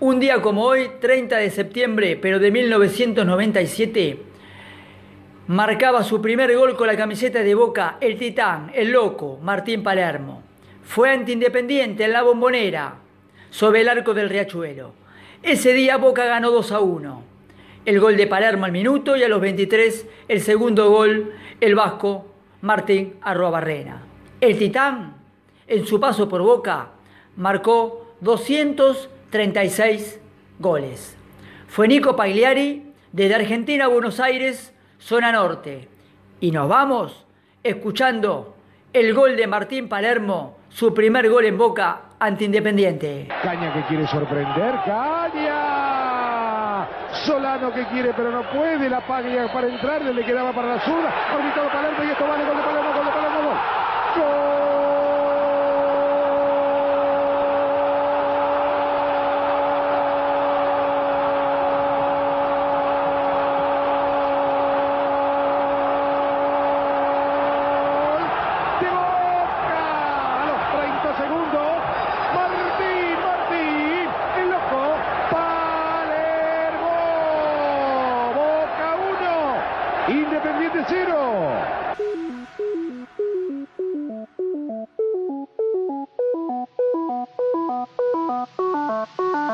Un día como hoy, 30 de septiembre, pero de 1997, marcaba su primer gol con la camiseta de Boca el titán, el loco, Martín Palermo. Fue ante Independiente en la bombonera, sobre el arco del Riachuelo. Ese día Boca ganó 2 a 1. El gol de Palermo al minuto y a los 23 el segundo gol, el vasco Martín Arrobarrena. El titán, en su paso por Boca, marcó 236 goles. Fue Nico Pagliari desde Argentina a Buenos Aires zona norte. Y nos vamos escuchando el gol de Martín Palermo, su primer gol en Boca ante Independiente. Caña que quiere sorprender, Caña. Solano que quiere pero no puede, la paga para entrar, le quedaba para la zurda. Orbitado Palermo y esto vale gol de Palermo, gol de Palermo, Independiente cero.